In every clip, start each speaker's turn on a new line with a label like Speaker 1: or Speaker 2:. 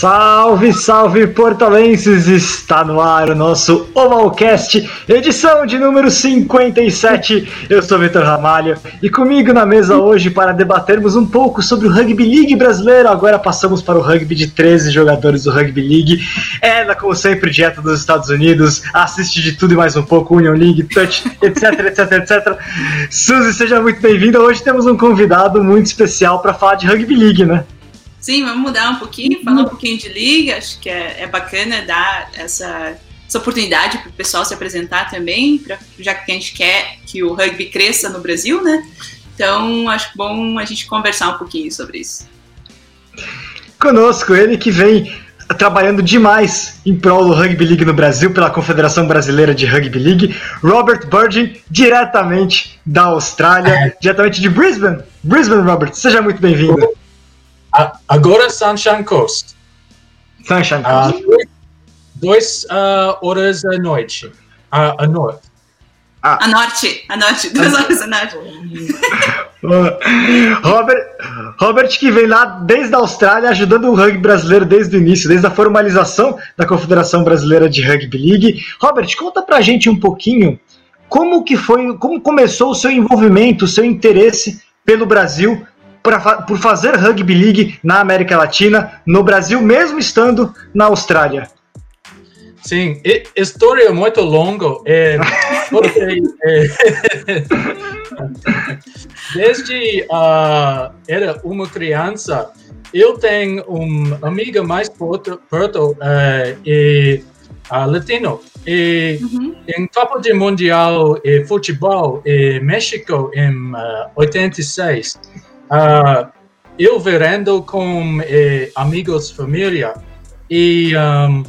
Speaker 1: Salve, salve portalenses! Está no ar o nosso Ovalcast, edição de número 57. Eu sou Vitor Ramalho e comigo na mesa hoje para debatermos um pouco sobre o Rugby League brasileiro. Agora passamos para o rugby de 13 jogadores do Rugby League. Ela, como sempre, dieta dos Estados Unidos, assiste de tudo e mais um pouco, Union League, Touch, etc, etc, etc. Suzy, seja muito bem-vinda. Hoje temos um convidado muito especial para falar de Rugby League, né?
Speaker 2: Sim, vamos mudar um pouquinho, falar um pouquinho de liga. Acho que é, é bacana dar essa, essa oportunidade para o pessoal se apresentar também, pra, já que a gente quer que o rugby cresça no Brasil, né? Então, acho bom a gente conversar um pouquinho sobre isso.
Speaker 1: Conosco, ele que vem trabalhando demais em prol do Rugby League no Brasil, pela Confederação Brasileira de Rugby League, Robert Burgin, diretamente da Austrália, é. diretamente de Brisbane. Brisbane, Robert, seja muito bem-vindo.
Speaker 3: Agora Sunshine Coast.
Speaker 1: Sunshine Coast.
Speaker 3: Uh, dois uh, horas à noite. Uh, a norte.
Speaker 2: Ah. A norte, a norte, duas horas a norte.
Speaker 1: Robert, Robert que vem lá desde a Austrália ajudando o rugby brasileiro desde o início, desde a formalização da Confederação Brasileira de Rugby League. Robert, conta pra gente um pouquinho como que foi, como começou o seu envolvimento, o seu interesse pelo Brasil pra, por fazer rugby league na América Latina, no Brasil, mesmo estando na Austrália?
Speaker 3: Sim, história muito longa. É, porque, é, desde uh, era uma criança, eu tenho uma amiga mais perto, perto uh, e, uh, latino. E uhum. em Copa de Mundial de Futebol em México em uh, 86, Uh, eu verendo com eh, amigos, família, e um,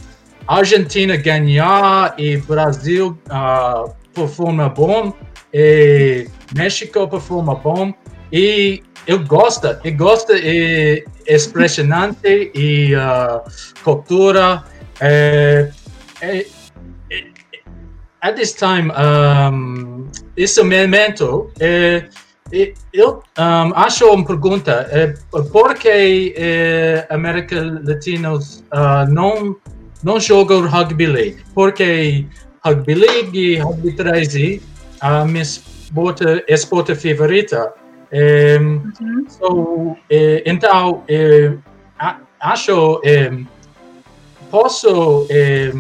Speaker 3: Argentina ganhar e Brasil uh, performa bom, e México performa bom, e eu gosto, eu gosto, é impressionante e uh, cultura. É, é, at this time, um, esse momento é eu um, acho uma pergunta. É, por que é, América Latina uh, não, não joga rugby league? Porque rugby league e rugby 13 a minha esporte, esporte favorita. É, uhum. so, é, então, é, acho é, posso é,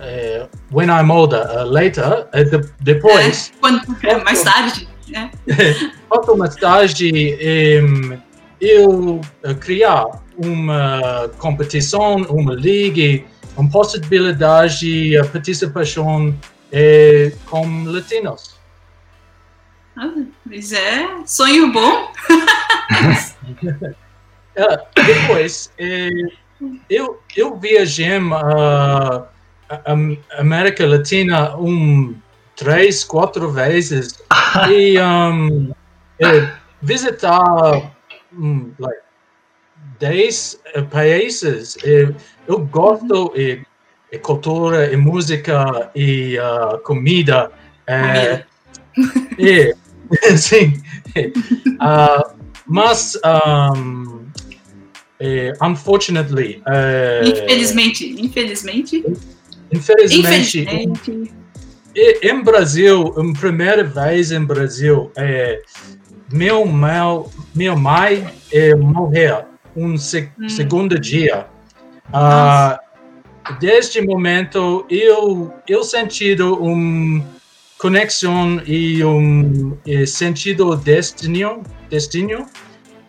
Speaker 3: é, when I'm older, uh, later, uh, de, depois.
Speaker 2: Quando, mais tarde né?
Speaker 3: Falta uma tarde eu criar uma competição, uma liga, uma possibilidade de participação é, com latinos.
Speaker 2: Ah, mas é sonho bom.
Speaker 3: é, depois, é, eu, eu viajei a, a América Latina um três, quatro vezes e um, é, visitar um, like, dez uh, países. E eu gosto de cultura, e música e uh, comida. É, e, sim. Uh, mas, um, é, unfortunately.
Speaker 2: infelizmente, infelizmente.
Speaker 3: Infelizmente. infelizmente em Brasil, em primeira vez em Brasil, é, meu, meu, meu mãe é, morreu um hum. segundo dia. Uh, desde momento, eu, eu sentido uma conexão e um e sentido destino, destino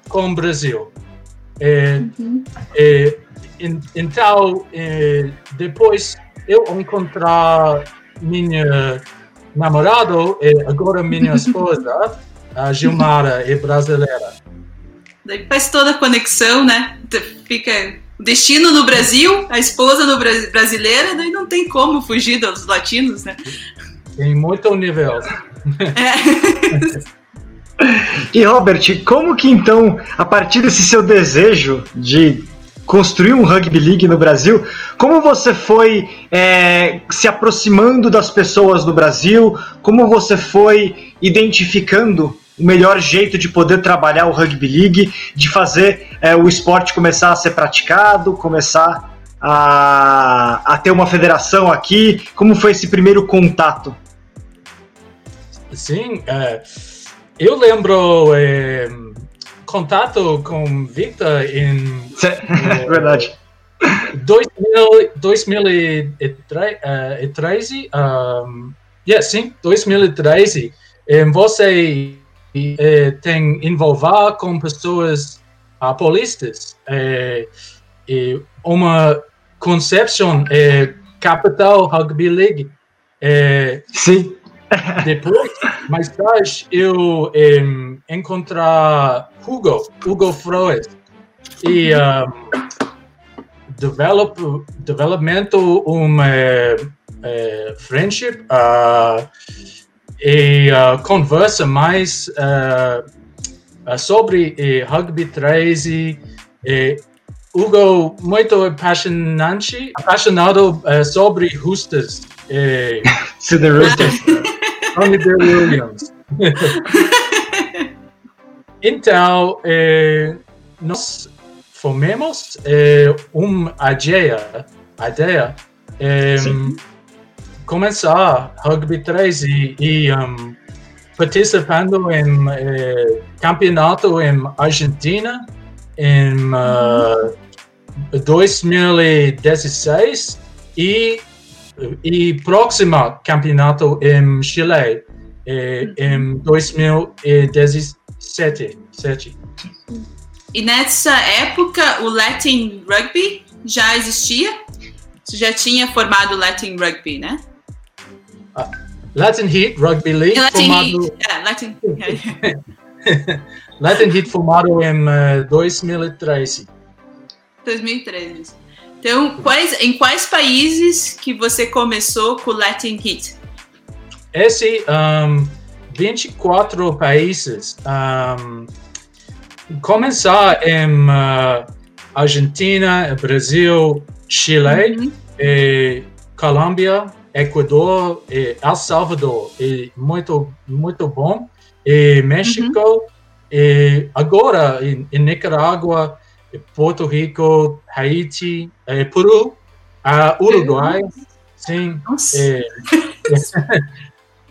Speaker 3: com o Brasil. É, uhum. é, então, é, depois eu encontrar minha namorada e agora minha esposa, a Gilmara, é brasileira.
Speaker 2: Daí faz toda a conexão, né? Fica o destino no Brasil, a esposa no brasileira, daí não tem como fugir dos latinos, né?
Speaker 3: Tem muito nível.
Speaker 1: É. E Robert, como que então, a partir desse seu desejo de construir um rugby league no Brasil. Como você foi é, se aproximando das pessoas do Brasil? Como você foi identificando o melhor jeito de poder trabalhar o rugby league, de fazer é, o esporte começar a ser praticado, começar a, a ter uma federação aqui? Como foi esse primeiro contato?
Speaker 3: Sim, é, eu lembro é, contato com Victor em.
Speaker 1: É, verdade.
Speaker 3: 2000, 2013, um, yeah, sim, 2013, você eh, tem envolver com pessoas uh, paulistas eh, e uma concepção eh, capital rugby league. Eh,
Speaker 1: sim.
Speaker 3: Depois, mais tarde, eu um, encontrei Hugo, Hugo Freud, e um, develop, developmento uma uh, friendship uh, e uh, conversa mais sobre rugby 13 e Hugo muito apaixonante, apaixonado sobre Roosters.
Speaker 1: E, the Roosters.
Speaker 3: Tony Williams. então, eh, nós formemos eh, uma ideia, ideia eh, começar rugby 3 e, e um, participando em eh, campeonato em Argentina em uh, 2016 e e próximo campeonato em Chile eh, em 2017.
Speaker 2: E nessa época o Latin Rugby já existia? Você já tinha formado o Latin Rugby, né?
Speaker 3: Uh, Latin Heat Rugby League.
Speaker 2: Latin formado... Heat, yeah, Latin...
Speaker 3: Latin Heat formado em uh, 2013.
Speaker 2: 2013. Então, quais, em quais países que você começou com o Latin Heat?
Speaker 3: Esse, um, 24 países. Um, começar em uh, Argentina, Brasil, Chile, uhum. e Colômbia, Equador e El Salvador. E muito, muito bom. E México. Uhum. E agora, em, em Nicarágua, Porto Rico, Haiti, Peru, uh, Uruguai, sim.
Speaker 2: É,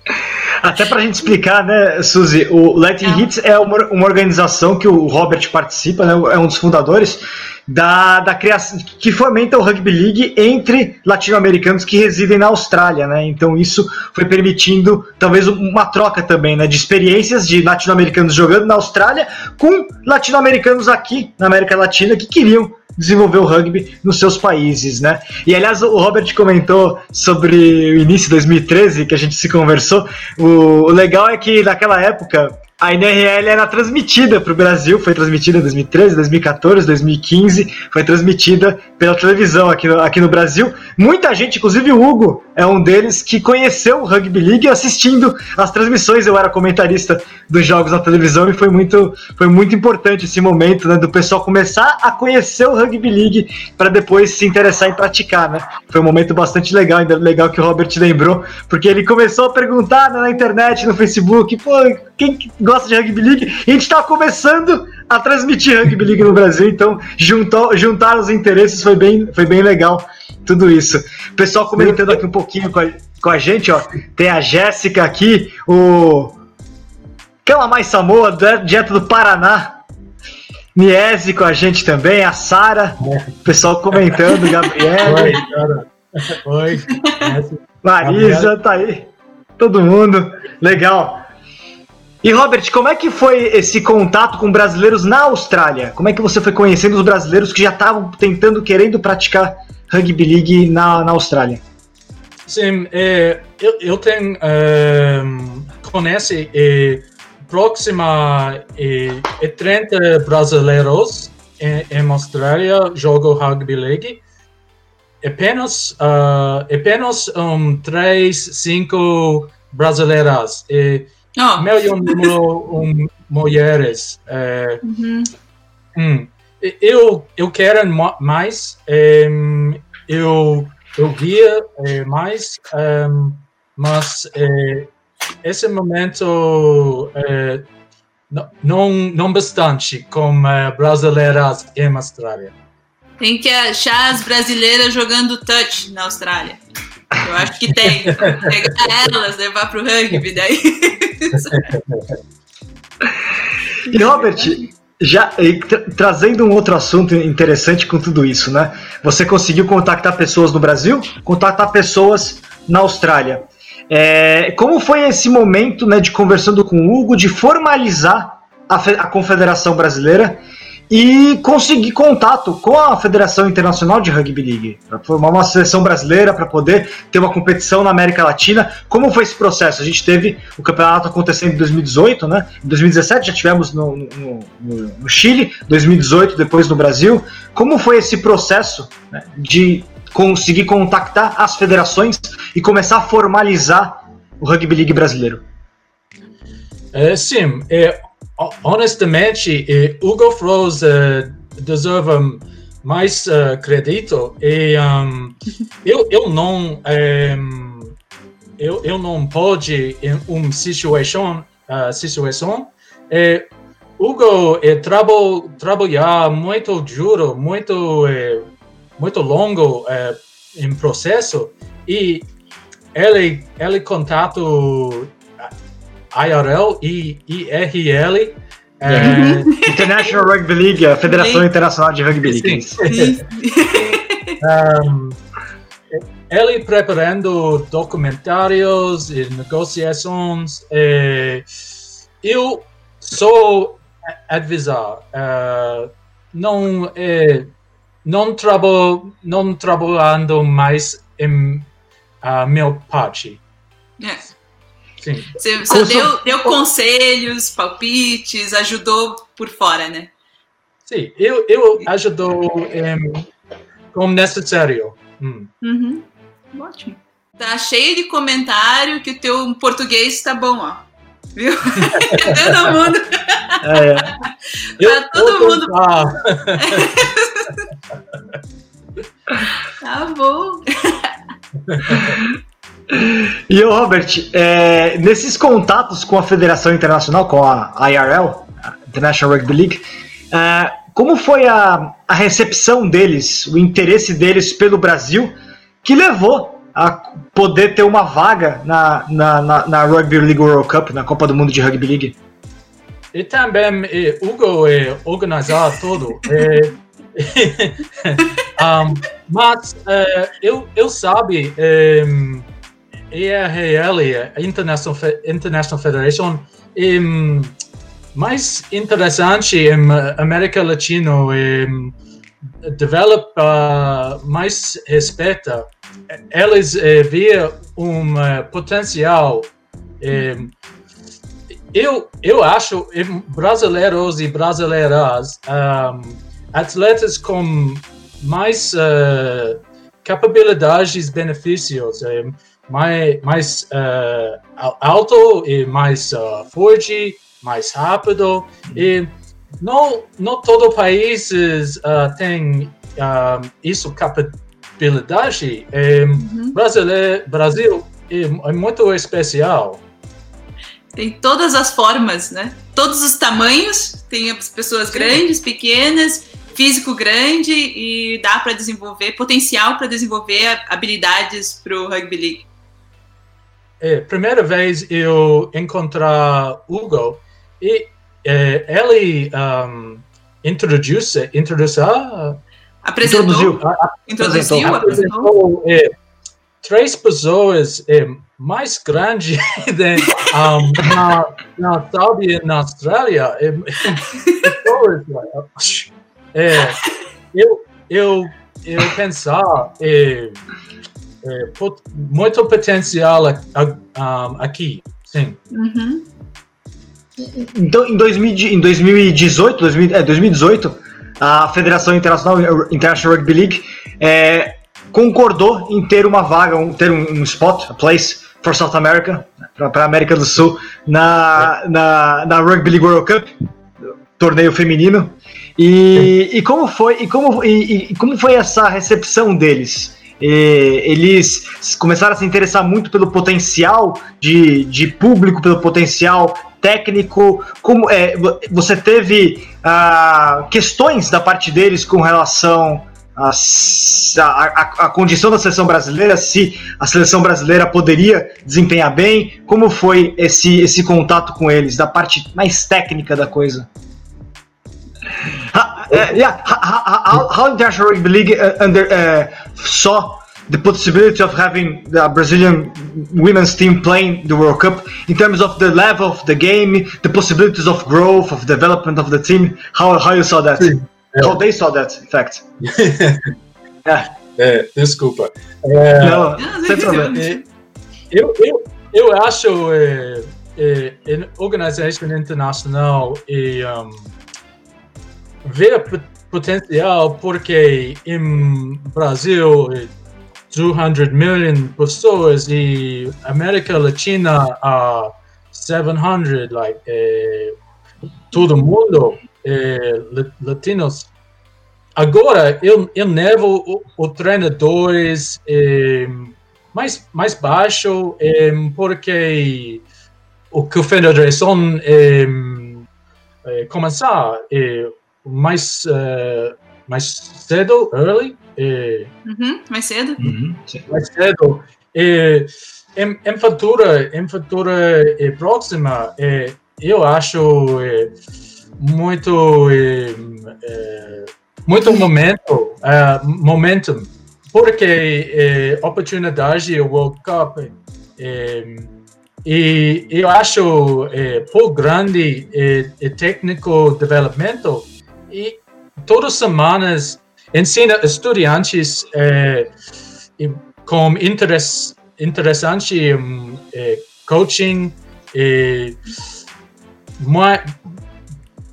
Speaker 1: Até para a gente explicar, né, Suzy, o Latin. Hits é uma, uma, organização que o Robert participa, né, é um dos fundadores da, da criação que fomenta o rugby league entre latino-americanos que residem na Austrália, né? Então isso foi permitindo talvez uma troca também, né, de experiências de latino-americanos jogando na Austrália com latino-americanos aqui na América Latina que queriam desenvolver o rugby nos seus países, né? E aliás, o Robert comentou sobre o início de 2013 que a gente se conversou. O, o legal é que naquela época a NRL era transmitida para o Brasil, foi transmitida em 2013, 2014, 2015, foi transmitida pela televisão aqui no, aqui no Brasil. Muita gente, inclusive o Hugo, é um deles que conheceu o Rugby League assistindo as transmissões. Eu era comentarista dos jogos na televisão e foi muito, foi muito importante esse momento né, do pessoal começar a conhecer o Rugby League para depois se interessar em praticar. Né? Foi um momento bastante legal, ainda legal que o Robert lembrou, porque ele começou a perguntar né, na internet, no Facebook, pô, quem gosta de Rugby League, e a gente está começando a transmitir Rugby League no Brasil, então juntou, juntar os interesses foi bem, foi bem legal tudo isso. O pessoal comentando aqui um pouquinho com a, com a gente, ó, tem a Jéssica aqui, o Cama Mais Samoa, direto do Paraná, Niese com a gente também, a Sara, o pessoal comentando, Gabriel.
Speaker 3: Oi, cara. Oi.
Speaker 1: Marisa, tá aí. Todo mundo. Legal. E Robert, como é que foi esse contato com brasileiros na Austrália? Como é que você foi conhecendo os brasileiros que já estavam tentando, querendo praticar rugby league na, na Austrália?
Speaker 3: Sim, é, eu, eu tenho é, conhece é, próxima é, 30 brasileiros em, em Austrália jogam rugby league. Apenas, uh, apenas um, 3, 5 brasileiras. É, Oh. Número um, mulheres. É, uhum. hum, eu, eu quero mais. É, eu, eu via é, mais, é, mas esse momento é, não, não bastante como brasileiras em Austrália.
Speaker 2: Tem que achar as brasileiras jogando touch na Austrália. Eu acho que tem. Pegar elas, levar para o rugby daí.
Speaker 1: E Robert, já tra trazendo um outro assunto interessante com tudo isso, né? Você conseguiu contactar pessoas no Brasil, contactar pessoas na Austrália. É, como foi esse momento, né, de conversando com o Hugo, de formalizar a, a Confederação Brasileira e conseguir contato com a Federação Internacional de Rugby League, para formar uma seleção brasileira, para poder ter uma competição na América Latina. Como foi esse processo? A gente teve o campeonato acontecendo em 2018, né? Em 2017 já tivemos no, no, no, no Chile, 2018 depois no Brasil. Como foi esse processo né, de conseguir contactar as federações e começar a formalizar o Rugby League brasileiro?
Speaker 3: É, sim, é, honestamente, eh, Hugo Froze uh, deserve mais uh, crédito e um, eu, eu não um, eu, eu não pode em uma situação uh, situação eh, Hugo eh, trabo, trabalhar muito duro muito eh, muito longo eh, em processo e ele ele contato IRL e IRL.
Speaker 1: É... International Rugby League, a Federação Internacional de Rugby League.
Speaker 3: um, ele preparando documentários e negociações. É, eu sou avisar, uh, não é, não trabo, não trabalhando mais em uh, meu parte.
Speaker 2: Yes. Sim. Você só deu, deu conselhos, palpites, ajudou por fora, né?
Speaker 3: Sim, eu, eu ajudou um, como necessário.
Speaker 2: Hum. Uhum. Ótimo. Tá cheio de comentário que o teu português tá bom, ó. Viu? todo mundo. É.
Speaker 3: tá todo mundo.
Speaker 2: tá bom.
Speaker 1: E o Robert, é, nesses contatos com a Federação Internacional, com a IRL, International Rugby League, é, como foi a, a recepção deles, o interesse deles pelo Brasil, que levou a poder ter uma vaga na, na, na, na Rugby League World Cup, na Copa do Mundo de Rugby League?
Speaker 3: E também é, Hugo é organizar tudo. É, um, mas é, eu, eu sabe ERL, International, International Federation, é mais interessante em América Latina, é, develop mais respeito. Eles é, vê um uh, potencial. Eu, eu acho brasileiros e brasileiras, um, atletas com mais uh, capacidades e benefícios. Um, mais, mais uh, alto e mais uh, forte, mais rápido. E não, não todo país uh, tem isso capacidade. Uhum. Brasileiro, Brasil é, é muito especial.
Speaker 2: Tem todas as formas, né? Todos os tamanhos. Tem as pessoas Sim. grandes, pequenas, físico grande e dá para desenvolver potencial para desenvolver habilidades para o rugby league.
Speaker 3: É, primeira vez eu encontrar Hugo e é, ele um, introduz, introduz
Speaker 2: a, apresentou, introduziu, apresentou, apresentou
Speaker 3: é, três pessoas é, mais grandes um, na, na Saudi na Austrália. É, é, eu, eu, eu pensar é, muito potencial aqui, sim.
Speaker 2: Uhum.
Speaker 1: Então, em, 2000, em 2018, 2000, é, 2018, a Federação Internacional International Rugby League é, concordou em ter uma vaga, um, ter um, um spot, a place for South America, para a América do Sul, na, é. na, na Rugby League World Cup, torneio feminino. E, e como foi e como, e, e como foi essa recepção deles? Eles começaram a se interessar muito pelo potencial de, de público, pelo potencial técnico? Como é, você teve ah, questões da parte deles com relação à a, a, a, condição da seleção brasileira, se a seleção brasileira poderia desempenhar bem? Como foi esse, esse contato com eles, da parte mais técnica da coisa? Uh, yeah, how, how, Rugby League uh, under, uh, saw the possibility of having the Brazilian women's team playing the World Cup in terms of the level of the game, the possibilities of growth, of development of the team. How how you saw that? Yeah. How they saw that, in fact.
Speaker 3: yeah. É, desculpa. É,
Speaker 1: Não, sem problema. É,
Speaker 3: eu, eu, eu acho é, é, organização internacional e um, vê potencial porque em Brasil 200 million pessoas e América Latina a uh, 700 like eh, todo mundo eh, latinos. Agora eu, eu levo o, o treinadores eh, mais mais baixo eh, porque o que a federação eh, eh, começar eh, mais mais cedo early
Speaker 2: uhum, mais cedo.
Speaker 3: Uhum, mais cedo. Em, em futura, em futura e próxima, eu acho muito muito momento, uh, momentum, porque oportunidade World Cup e eu acho por grande é, técnico desenvolvimento e todas as semanas ensina estudantes eh, com interesse interessante em eh, coaching e uma,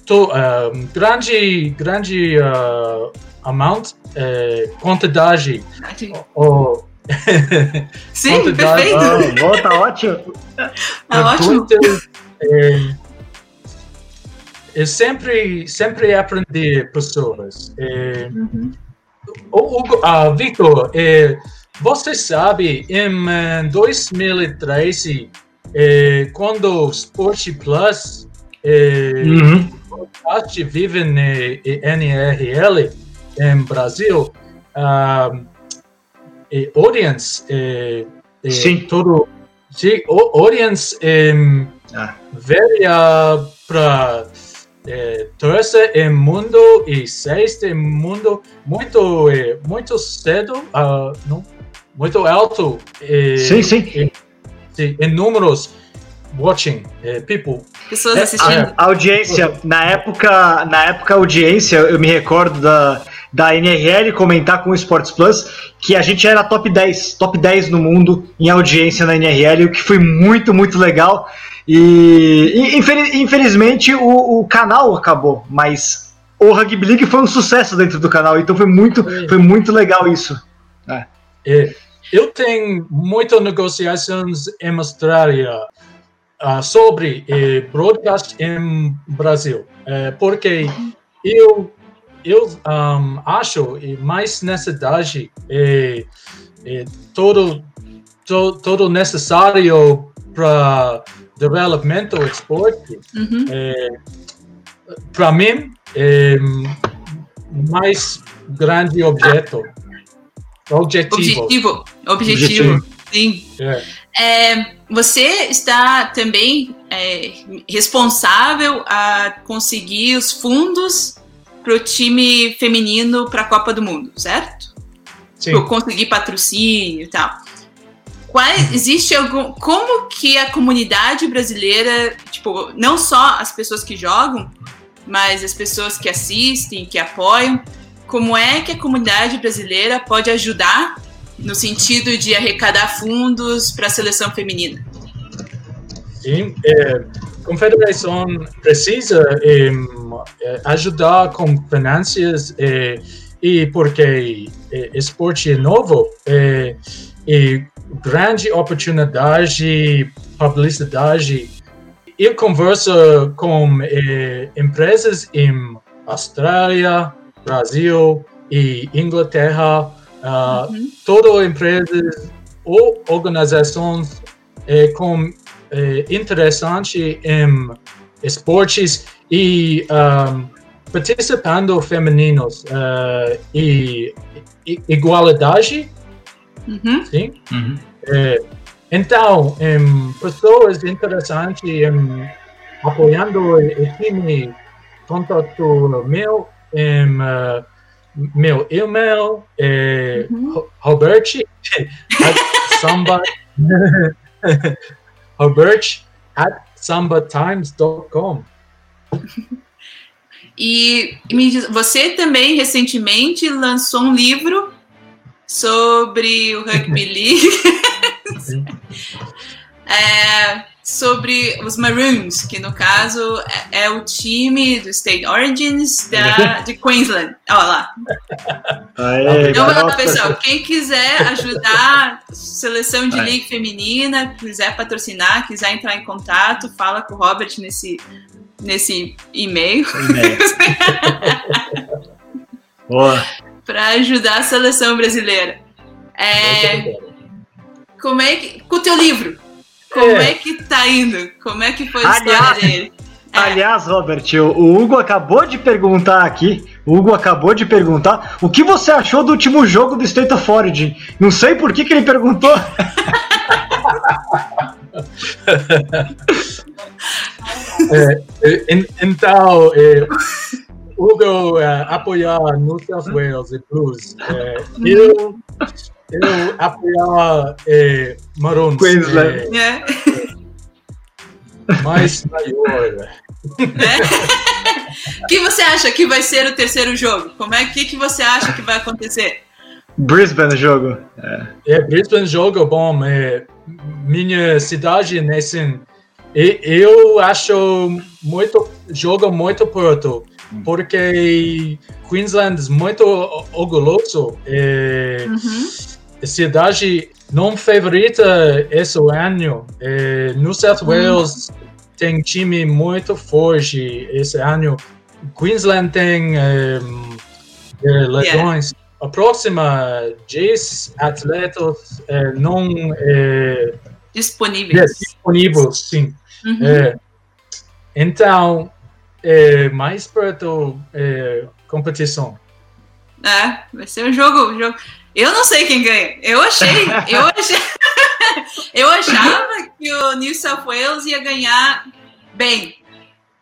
Speaker 3: to, um, grande grande uh, amount eh, quantidade
Speaker 2: oh, Sim, quantidade, perfeito.
Speaker 1: Oh, tá ótimo.
Speaker 2: Tá ótimo.
Speaker 3: Eh, é sempre sempre aprender pessoas. É, uhum. o, o, uh, Victor, é, você sabe, em 2013, é, quando o Sport Plus é, uhum. vive na NRL em Brasil, uh, e audience, é, é,
Speaker 1: sim.
Speaker 3: todo, sim, audience é, ah. veio para é, terceiro mundo e sexto mundo muito é, muito cedo uh, não, muito alto
Speaker 1: é, sim sim.
Speaker 3: em, em números watching é, people.
Speaker 2: Pessoas assistindo.
Speaker 1: A, a, audiência na época na época a audiência eu me recordo da da NRL comentar com o Sports Plus que a gente era top 10 top 10 no mundo em audiência na NRL o que foi muito muito legal e infelizmente o, o, canal acabou, mas o Rugby League foi um sucesso dentro do canal, então foi muito, foi muito legal isso.
Speaker 3: É. É, eu tenho muitas negociações em Austrália uh, sobre eh, broadcast em Brasil, eh, porque eu eu um, acho mais necessidade é, é todo, todo todo necessário para desenvolvimento, esporte, uhum. é, para mim, é mais grande objeto. Objetivo.
Speaker 2: Objetivo. Objetivo. Sim. É. É, você está também é, responsável a conseguir os fundos para o time feminino para a Copa do Mundo, certo? Sim. Conseguir patrocínio e tal. Qual, existe algum. Como que a comunidade brasileira, tipo, não só as pessoas que jogam, mas as pessoas que assistem, que apoiam, como é que a comunidade brasileira pode ajudar no sentido de arrecadar fundos para a seleção feminina?
Speaker 3: Sim, é, confederação precisa é, ajudar com finanças é, e porque é, esporte é novo é, e grande oportunidade, publicidade. Eu converso com eh, empresas em Austrália, Brasil e Inglaterra, uh, uhum. todas empresas ou organizações eh, com é, interessante em esportes e um, participando femininos uh, e, e igualdade. Uhum. Sim? Uhum. É, então, em, pessoas interessantes em, apoiando o time, contato meu, em, uh, meu e-mail é uhum. Robert samba Robert at sambatimes.com
Speaker 2: E me diz, você também recentemente lançou um livro sobre o Rugby League. é, sobre os Maroons, que no caso é, é, o time do State Origins da, de Queensland. Olha lá. Aê, então, lá, pessoal, quem quiser ajudar a seleção de League feminina, quiser patrocinar, quiser entrar em contato, fala com o Robert nesse, nesse e-mail. Para ajudar a seleção brasileira. É, como é que. Com o teu livro, como é. é que tá indo? Como é que foi a aliás, história dele?
Speaker 1: É. Aliás, Robert, o Hugo acabou de perguntar aqui. O Hugo acabou de perguntar o que você achou do último jogo do State of Origin. Não sei por que, que ele perguntou.
Speaker 3: é, é então, é, Hugo é, apoiar New South Wales e Blues. É, eu eu apoiar é, Maroons.
Speaker 1: Queensland.
Speaker 3: É, é. Mais maior.
Speaker 2: É? O que você acha que vai ser o terceiro jogo? Como é que, que você acha que vai acontecer?
Speaker 1: Brisbane jogo. É,
Speaker 3: é Brisbane jogo bom. É, minha cidade nesse eu acho muito jogo muito perto porque Queensland é muito orgulhoso. É, uhum cidade não favorita esse ano. É, New South hum. Wales hum. tem time muito forte esse ano. Queensland tem é, é, lesões. Yeah. A próxima, 10 atletas é, não
Speaker 2: é, disponíveis.
Speaker 3: É, disponíveis, sim. Uhum. É, então, é mais perto é, competição.
Speaker 2: É, vai ser um jogo, um jogo. Eu não sei quem ganha. Eu achei, eu achei, eu achava que o New South Wales ia ganhar bem.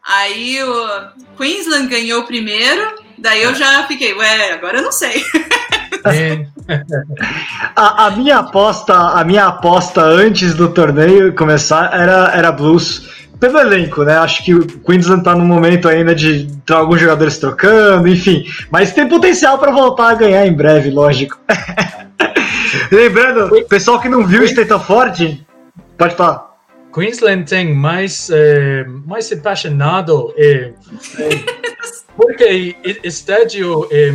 Speaker 2: Aí o Queensland ganhou primeiro, daí eu já fiquei, ué, agora eu não sei.
Speaker 1: a, a, minha aposta, a minha aposta antes do torneio começar era, era Blues pelo elenco, né? Acho que o Queensland tá no momento ainda de ter alguns jogadores trocando, enfim. Mas tem potencial para voltar a ganhar em breve, lógico. Lembrando, pessoal que não viu o State of Origin, pode falar.
Speaker 3: Queensland tem mais, eh, mais apaixonado eh, porque o estádio é,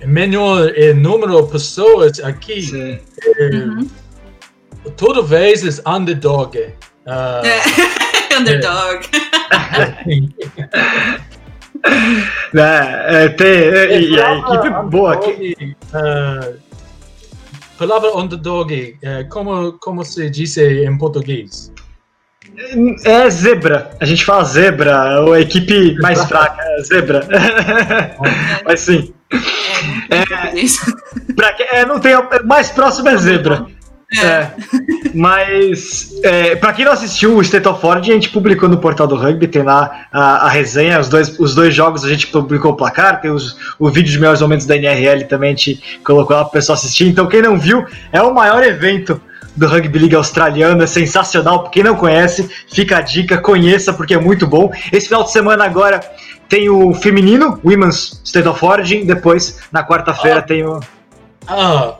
Speaker 3: é menor é, número de pessoas aqui. É, uhum. Toda vez é underdog. Uh,
Speaker 2: Underdog.
Speaker 1: é, é, tem, é, e a equipe boa aqui.
Speaker 3: Uh, palavra underdog, uh, como, como se diz em português?
Speaker 1: É zebra. A gente fala zebra, ou a equipe mais fraca, é zebra. Mas sim. É, é, pra, é, não tem, mais próximo é zebra. É. é. Mas, é, para quem não assistiu o State of Origin, a gente publicou no portal do rugby, tem lá a, a resenha, os dois, os dois jogos a gente publicou o placar, tem os, o vídeo de melhores momentos da NRL também, a gente colocou lá para o pessoal assistir. Então, quem não viu, é o maior evento do Rugby League australiano, é sensacional. Quem não conhece, fica a dica, conheça porque é muito bom. Esse final de semana agora tem o feminino, Women's State of Origin, depois na quarta-feira ah. tem o.
Speaker 3: Ah,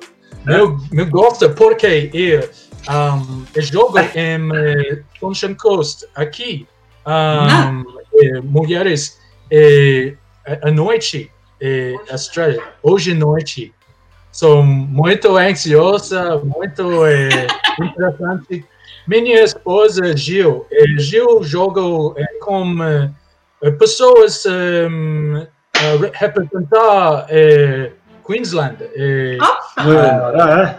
Speaker 3: meu, meu gosto porque eu, um, eu jogo em uh, Sunshine Coast aqui. Um, eh, mulheres eh, à noite, eh, Austrália, hoje à noite. Sou muito ansiosa, muito eh, interessante. Minha esposa Gil, eh, Gil joga eh, com eh, pessoas um, representar Queensland.
Speaker 1: E, ah, é.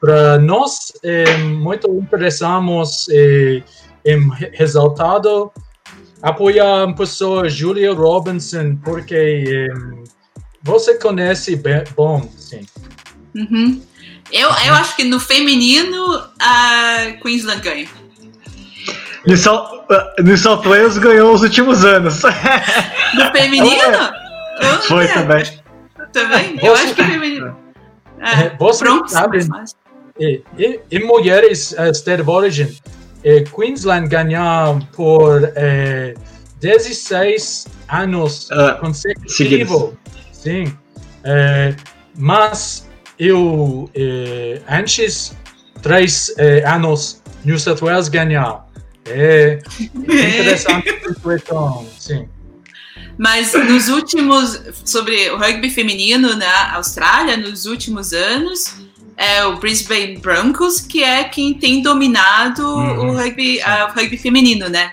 Speaker 3: para nós é muito interessamos é, em resultado apoiar a pessoa Julia Robinson porque é, você conhece bem, bom, sim.
Speaker 2: Uhum. Eu, eu acho que no feminino a Queensland ganha.
Speaker 1: New South, uh, New South Wales ganhou os últimos anos.
Speaker 2: No feminino?
Speaker 1: Foi é. também.
Speaker 2: Também? Eu acho que feminino.
Speaker 3: É, você Bronx, sabe, em, em mulheres uh, State of Origin, eh, Queensland ganhou por eh, 16 anos uh, consecutivos. Sim. Eh, mas eu, eh, antes, três anos, New South Wales ganhou. É, é interessante a sim.
Speaker 2: Mas nos últimos, sobre o rugby feminino na Austrália, nos últimos anos, é o Brisbane Broncos que é quem tem dominado uhum. o rugby, a, o rugby feminino, né?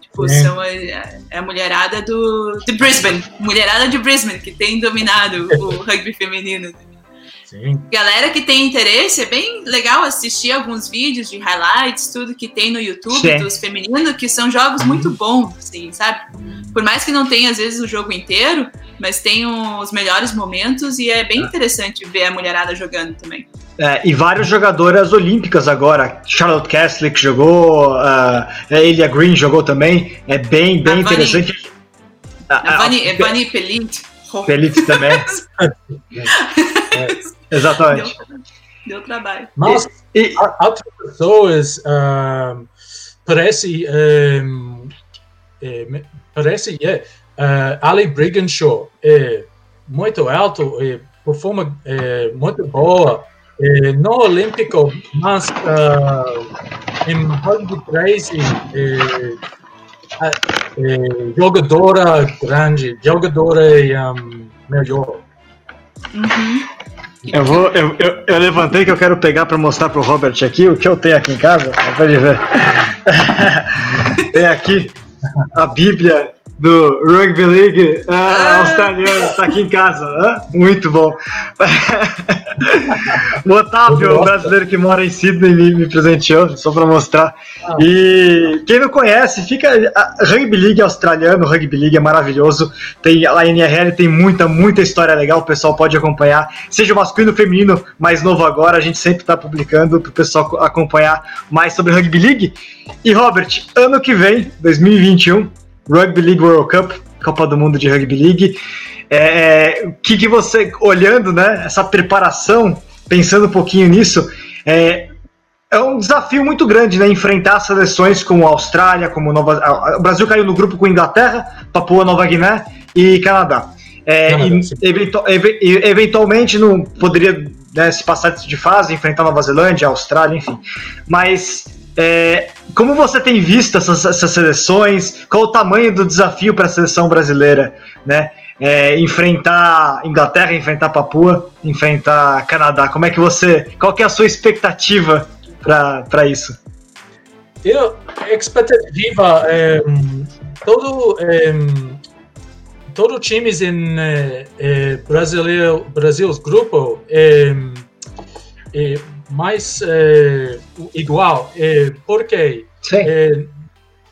Speaker 2: Tipo, são a, é a mulherada do, de Brisbane, mulherada de Brisbane que tem dominado o rugby feminino. Sim. Galera que tem interesse, é bem legal assistir alguns vídeos de highlights, tudo que tem no YouTube Sim. dos femininos, que são jogos muito bons, assim, sabe? Por mais que não tenha, às vezes, o jogo inteiro, mas tem os melhores momentos e é bem é. interessante ver a mulherada jogando também.
Speaker 1: É, e várias jogadoras olímpicas agora. Charlotte Kessler que jogou, uh, Elia Green jogou também. É bem, bem a interessante. Vani,
Speaker 2: a, Vani, a, Vani Pelit.
Speaker 1: Pelit também. é. Exatamente.
Speaker 2: Deu, deu trabalho.
Speaker 3: Mas e, e, outras pessoas uh, parece um, é, parece é, uh, Ali Brigenshaw é muito alto e performa é, muito boa é, no olímpico mas uh, em rugby 3 é, é, jogadora grande jogadora um, melhor
Speaker 2: uhum.
Speaker 1: Eu vou. Eu, eu, eu, levantei que eu quero pegar para mostrar pro Robert aqui o que eu tenho aqui em casa. Pode ver. Tem aqui a Bíblia do Rugby League uh, australiano, está aqui em casa. Uh, muito bom. o Otávio, o brasileiro que mora em Sydney, me, me presenteou, só para mostrar. Ah. E quem não conhece, fica. A Rugby League australiano, Rugby League é maravilhoso. Tem, a NRL tem muita, muita história legal, o pessoal pode acompanhar. Seja o masculino ou feminino, mais novo agora, a gente sempre está publicando para o pessoal acompanhar mais sobre Rugby League. E Robert, ano que vem, 2021 Rugby League World Cup, Copa do Mundo de Rugby League. É, o que, que você, olhando né, essa preparação, pensando um pouquinho nisso, é, é um desafio muito grande, né? Enfrentar seleções como a Austrália, como Nova. O Brasil caiu no grupo com Inglaterra, Papua Nova Guiné e Canadá. É, e, eventu, eventualmente não poderia né, se passar de fase, enfrentar Nova Zelândia, Austrália, enfim. Mas é, como você tem visto essas, essas, seleções? Qual o tamanho do desafio para a seleção brasileira, né? É, enfrentar Inglaterra, enfrentar Papua, enfrentar Canadá. Como é que você? Qual que é a sua expectativa para isso?
Speaker 3: Eu expectativa é, todo é, todo times em é, é Brasil grupo é, é mais é, igual, é, porque é,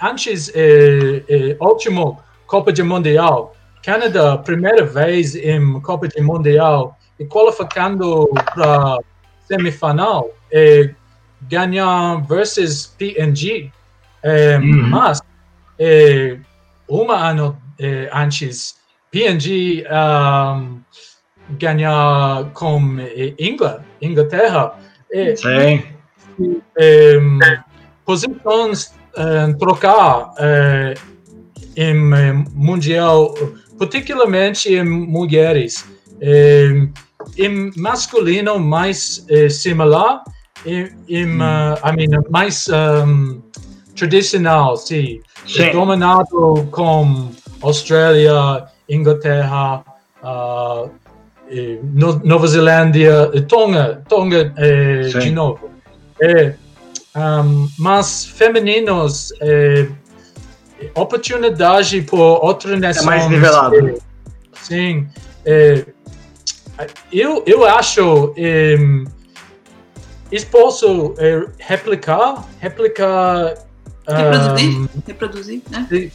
Speaker 3: antes, é, último Copa de Mundial, Canadá, primeira vez em Copa de Mundial, e qualificando para semifinal, é, ganhar versus PNG, é, uhum. mas é, um ano é, antes, PNG um, ganhar com é, Inglaterra,
Speaker 1: é, Sim.
Speaker 3: Posições é, trocar é, em é, mundial, particularmente em mulheres. É, em masculino mais similar, em, em uh, I mean, mais um, tradicional, sim. sim. Dominado com Austrália, Inglaterra, uh, Nova Zelândia, Tonga, Tonga é, de novo. É, um, mas femininos, é, oportunidade por outra nação.
Speaker 1: É mais nivelado. É,
Speaker 3: sim. Eu, eu acho. É, posso replicar, replicar
Speaker 2: reproduzir, um, reproduzir, né?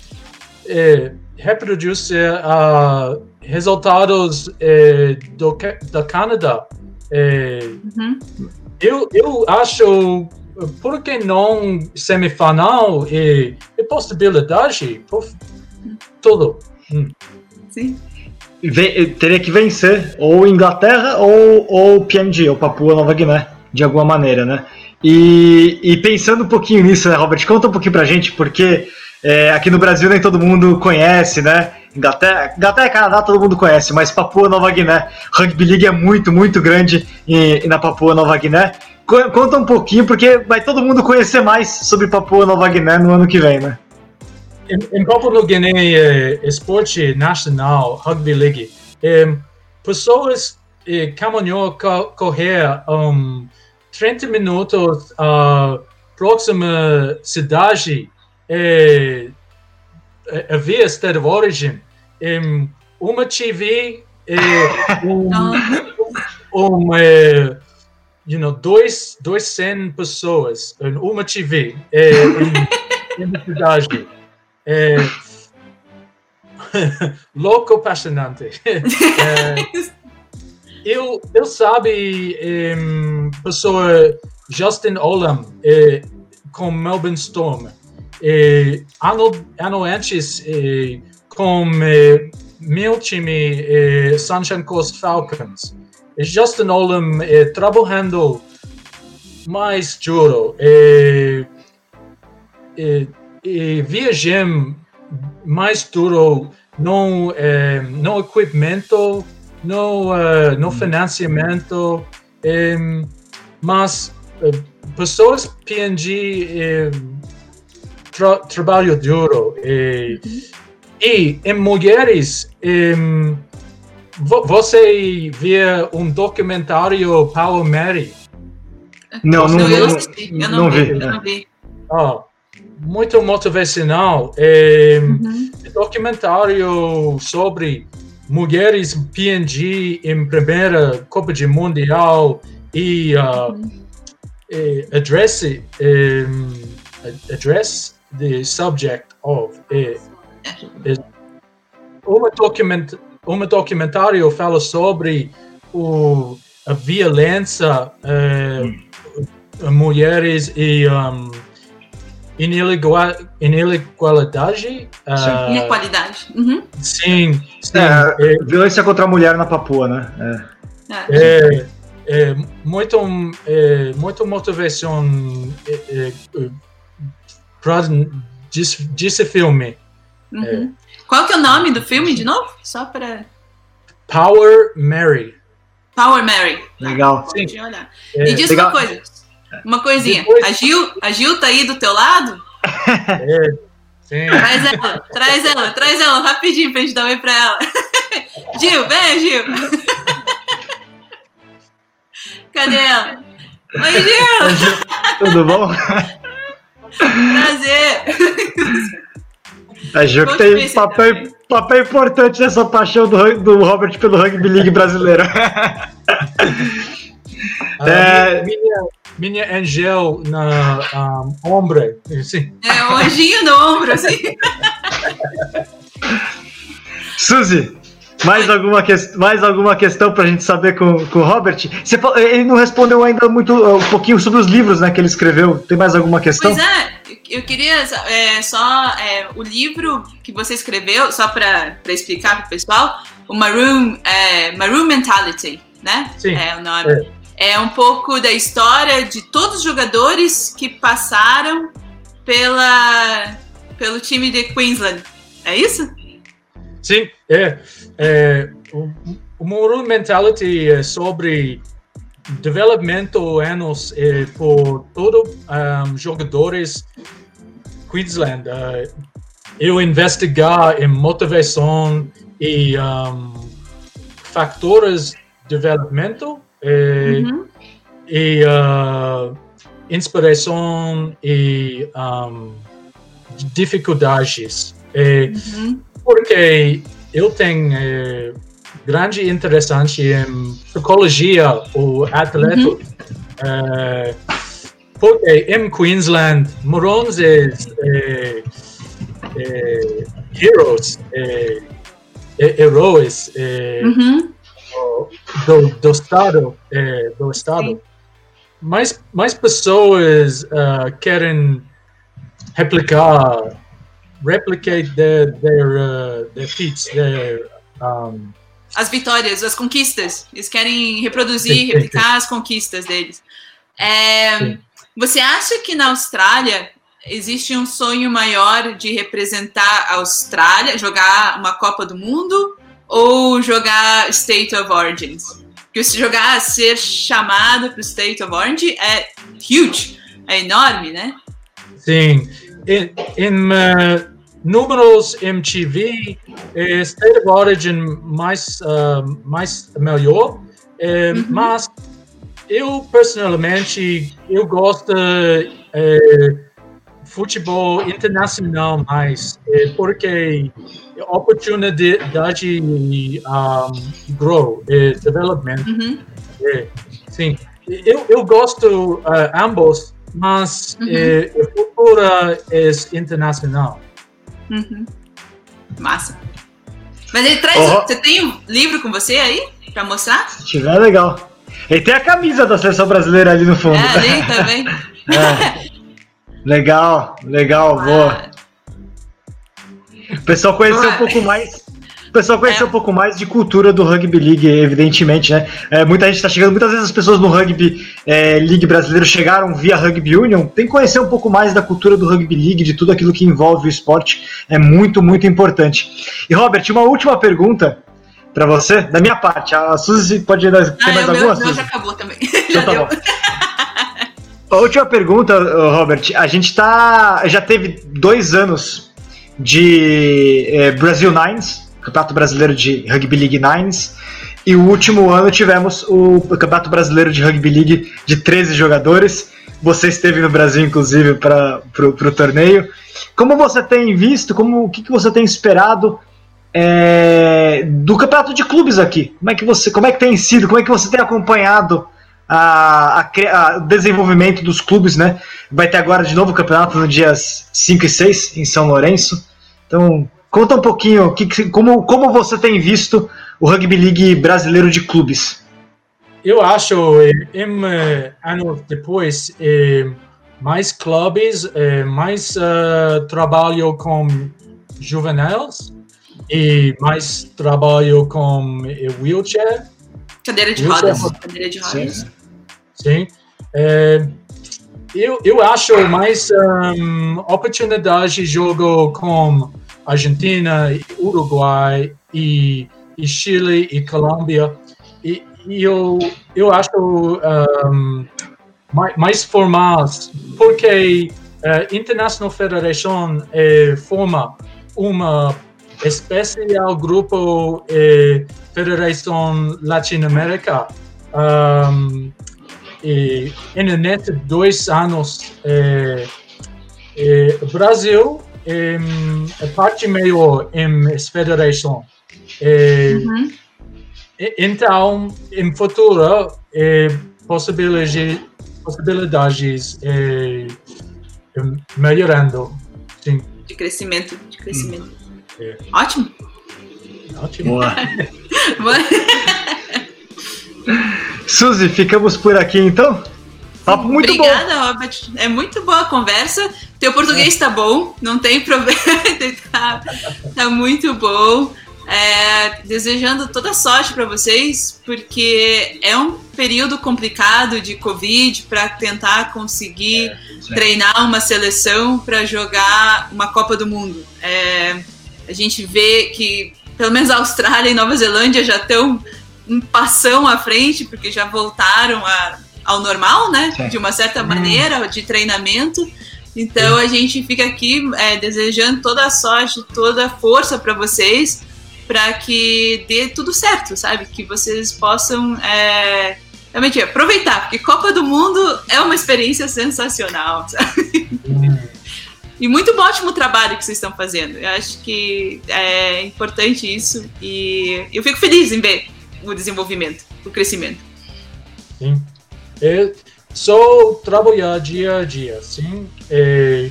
Speaker 3: É, reproduzir uh, resultados é, do da Canadá. É, uhum. eu, eu acho por que não semifinal e, e possibilidade? Por, tudo. Hum.
Speaker 2: Sim.
Speaker 1: teria que vencer ou Inglaterra ou, ou PNG, ou Papua Nova Guiné, de alguma maneira, né? E, e pensando um pouquinho nisso, né, Robert? Conta um pouquinho pra gente, porque é, aqui no Brasil nem todo mundo conhece, né? Inglaterra, Inglaterra e Canadá todo mundo conhece, mas Papua Nova Guiné, Rugby League é muito, muito grande e, e na Papua Nova Guiné. Conta um pouquinho, porque vai todo mundo conhecer mais sobre Papua Nova Guiné no ano que vem, né?
Speaker 3: Em, em Papua Nova Guiné, esporte nacional, Rugby League, é, pessoas é, caminham correr um, 30 minutos a próxima cidade é, é, havia state of origin. Um, uma TV, é, um, um, é, you know, dois, dois cem pessoas, uma TV é, em, em cidade. É, louco apaixonante. É, eu, eu sabe, um, pessoa Justin Olam é, com Melbourne Storm. É, ano, ano antes, é, com é, meu time, é, Sunshine Coast Falcons. É, Justin Olam trabalhando mais duro. Viajando mais duro no, no equipamento no, uh, no financiamento, um, mas pessoas PNG tra trabalho duro e, e em mulheres um, vo você via um documentário Power Mary?
Speaker 1: Não, não, não, não, não vi. Não vi.
Speaker 3: Oh, muito motivacional. É, uhum. Documentário sobre mulheres PNG em primeira Copa de Mundial e uh, uhum. address um, address the subject of uh, uma document uma documentário fala sobre o, a violência uh, mulheres e um, inigualdade.
Speaker 2: Uh, Inequalidade. Uhum.
Speaker 3: Sim, sim.
Speaker 1: É, é, violência contra a mulher na Papua, né?
Speaker 3: É, é, é muito, é, muito motivação é, é, para desse filme.
Speaker 2: Uhum. Qual que é o nome do filme, de novo? Só para...
Speaker 3: Power Mary.
Speaker 2: Power Mary.
Speaker 1: Legal.
Speaker 2: Sim. E diz uma coisa, uma coisinha. Depois... A, Gil, a Gil tá aí do teu lado?
Speaker 3: É. Sim.
Speaker 2: Traz ela, traz ela, traz ela rapidinho pra gente dar um oi pra ela. Gil, vem, Gil. Cadê ela? Oi, Gil.
Speaker 1: Tudo bom?
Speaker 2: Prazer.
Speaker 1: A Gil que tem papel, papel importante nessa paixão do, do Robert pelo rugby league brasileiro.
Speaker 3: é, minha, minha angel na um, ombro. Assim.
Speaker 2: É, um anjinho no ombro, assim.
Speaker 1: Suzy, mais alguma, que... mais alguma questão para a gente saber com, com o Robert? Você, ele não respondeu ainda muito um pouquinho sobre os livros né, que ele escreveu. Tem mais alguma questão?
Speaker 2: Pois é, eu queria é, só é, o livro que você escreveu, só para explicar para o pessoal, o Maroon, é, Maroon Mentality, né?
Speaker 3: Sim.
Speaker 2: É o nome. É é um pouco da história de todos os jogadores que passaram pela, pelo time de Queensland. É isso?
Speaker 3: Sim, é. é o, o Maroon Mentality é sobre desenvolvimento anos é, por todos um, jogadores Queensland. Uh, eu investigar em motivação e um, fatores de desenvolvimento é, uhum. e uh, inspiração e um, dificuldades. É, uhum. Porque eu tenho é, grande interesse em psicologia, o atleta, uhum. Uh, porque em Queensland, Morons é, é, é heroes, é, é, heróis é, uhum. do, do estado, é, do estado. Mais, mais pessoas uh, querem replicar, replicate their their, uh, their feats, their um,
Speaker 2: as vitórias, as conquistas. Eles querem reproduzir, replicar as conquistas deles. É, você acha que na Austrália existe um sonho maior de representar a Austrália, jogar uma Copa do Mundo ou jogar State of Origins? Porque se jogar, ser chamado para o State of Origin é huge, é enorme, né?
Speaker 3: Sim. Em, em uh, números MTV, é, State of Origin mais, uh, mais melhor, é, uhum. mas eu personalmente eu gosto é, futebol internacional mais é, porque oportunidade um, grow é, development uhum. é, sim eu, eu gosto uh, ambos mas uhum. é, a cultura é internacional
Speaker 2: uhum. massa mas ele traz você tem um livro com você aí para mostrar
Speaker 1: se tiver legal e tem a camisa da seleção brasileira ali no fundo. É,
Speaker 2: ali também.
Speaker 1: é. Legal, legal, ah. boa. O pessoal conheceu um pouco mais. O pessoal conheceu é. um pouco mais de cultura do rugby league, evidentemente, né? É, muita gente está chegando, muitas vezes as pessoas no rugby é, league brasileiro chegaram via rugby union. Tem que conhecer um pouco mais da cultura do rugby league, de tudo aquilo que envolve o esporte. É muito, muito importante. E Robert, uma última pergunta para você, da minha parte. A Suzy pode ter ah, mais alguma?
Speaker 2: Meu, já acabou também. já então, tá
Speaker 1: A última pergunta, Robert. A gente tá, já teve dois anos de é, Brasil Nines, Campeonato Brasileiro de Rugby League Nines, e o último ano tivemos o Campeonato Brasileiro de Rugby League de 13 jogadores. Você esteve no Brasil, inclusive, para o torneio. Como você tem visto, como o que, que você tem esperado é, do campeonato de clubes aqui. Como é que você, como é que tem sido? Como é que você tem acompanhado a desenvolvimento dos clubes, né? Vai ter agora de novo o campeonato no dias 5 e 6 em São Lourenço. Então, conta um pouquinho que, como, como você tem visto o Rugby League brasileiro de clubes.
Speaker 3: Eu acho, em eh, anos depois, eh, mais clubes, eh, mais uh, trabalho com juvenis, e mais trabalho com wheelchair.
Speaker 2: Cadeira de wheelchair. rodas. Cadeira de rodas. Sim.
Speaker 3: Sim. Eu, eu acho mais um, oportunidade de jogo com Argentina, Uruguai e, e Chile e Colômbia. E, e eu, eu acho um, mais, mais porque a uh, International Federation é, forma uma especial grupo eh, Federação Latino-América. Um, e, nesses dois anos, eh, eh, Brasil é, é parte maior em federação. Uhum. Então, em futuro, é, possibilidade, possibilidades é, melhorando. Sim.
Speaker 2: De crescimento, de crescimento. Hum. É. Ótimo.
Speaker 3: Ótimo. Boa.
Speaker 1: Suzy, ficamos por aqui então?
Speaker 2: Papo muito Obrigada, bom. Robert. É muito boa a conversa. Teu português está é. bom, não tem problema. tá, tá muito bom. É, desejando toda sorte para vocês, porque é um período complicado de Covid para tentar conseguir é, treinar uma seleção para jogar uma Copa do Mundo. É, a gente vê que pelo menos a Austrália e Nova Zelândia já estão um passão à frente, porque já voltaram a, ao normal, né? De uma certa maneira, de treinamento. Então a gente fica aqui é, desejando toda a sorte, toda a força para vocês, para que dê tudo certo, sabe? Que vocês possam é, realmente aproveitar, porque Copa do Mundo é uma experiência sensacional, sabe? E muito bom, ótimo trabalho que vocês estão fazendo. Eu acho que é importante isso e eu fico feliz em ver o desenvolvimento, o crescimento.
Speaker 3: Sim. Eu, só trabalhar dia a dia, sim. É,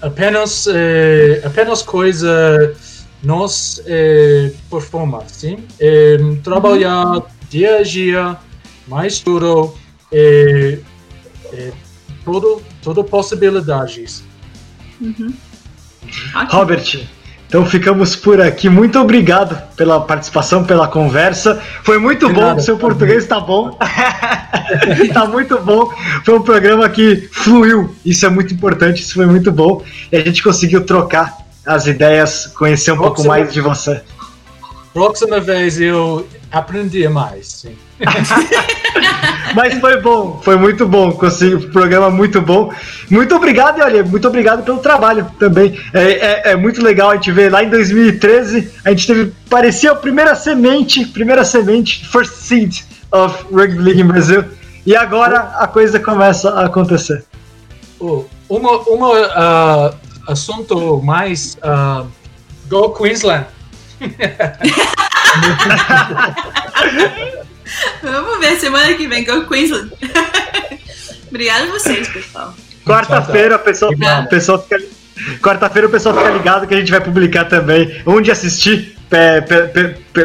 Speaker 3: apenas, é, apenas coisa nós é, performa, sim. É, trabalhar uhum. dia a dia, mais duro, é, é, todo, toda possibilidades.
Speaker 1: Uhum. Robert, então ficamos por aqui. Muito obrigado pela participação, pela conversa. Foi muito De bom, nada. seu português está bom. Está muito bom. Foi um programa que fluiu. Isso é muito importante, isso foi muito bom. E a gente conseguiu trocar as ideias, conhecer um próxima, pouco mais de você.
Speaker 3: Próxima vez eu aprendi mais.
Speaker 1: Mas foi bom, foi muito bom, consegui um programa muito bom. Muito obrigado, e olha, muito obrigado pelo trabalho também. É, é, é, muito legal a gente ver lá em 2013, a gente teve, parecia a primeira semente, primeira semente, first seed of Rugby League em Brasil. E agora a coisa começa a acontecer.
Speaker 3: Oh, uma, uma uh, assunto mais uh, Go Queensland.
Speaker 2: Vamos ver, semana que vem, Go Queensland. Obrigada a vocês, pessoal.
Speaker 1: Quarta-feira, pessoal, pessoal fica, quarta-feira o pessoal fica ligado que a gente vai publicar também onde assistir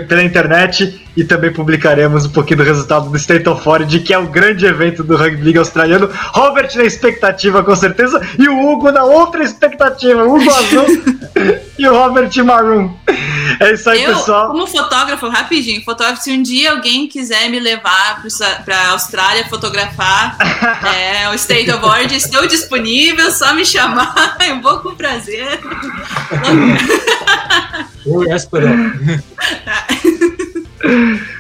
Speaker 1: pela internet e também publicaremos um pouquinho do resultado do State of Origin, que é o grande evento do Rugby League australiano. Robert na expectativa, com certeza, e o Hugo na outra expectativa. O Hugo azul e o Robert Maroon. É isso aí,
Speaker 2: eu,
Speaker 1: pessoal.
Speaker 2: Como fotógrafo, rapidinho, fotógrafo, se um dia alguém quiser me levar para a Austrália fotografar é, o State of Origin, estou disponível, só me chamar, eu vou com prazer.
Speaker 3: Oi, esperando.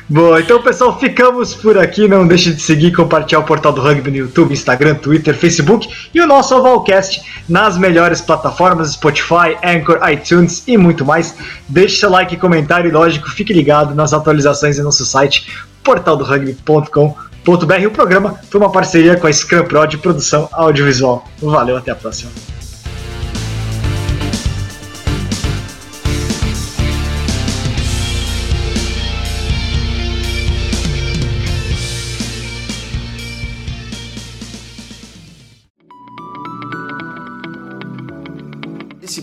Speaker 1: Bom, então pessoal, ficamos por aqui. Não deixe de seguir e compartilhar o portal do Rugby no YouTube, Instagram, Twitter, Facebook e o nosso Ovalcast nas melhores plataformas Spotify, Anchor, iTunes e muito mais. Deixe seu like, comentário e, lógico, fique ligado nas atualizações em nosso site portaldorugby.com.br. O programa foi uma parceria com a Scrum Pro de produção audiovisual. Valeu, até a próxima.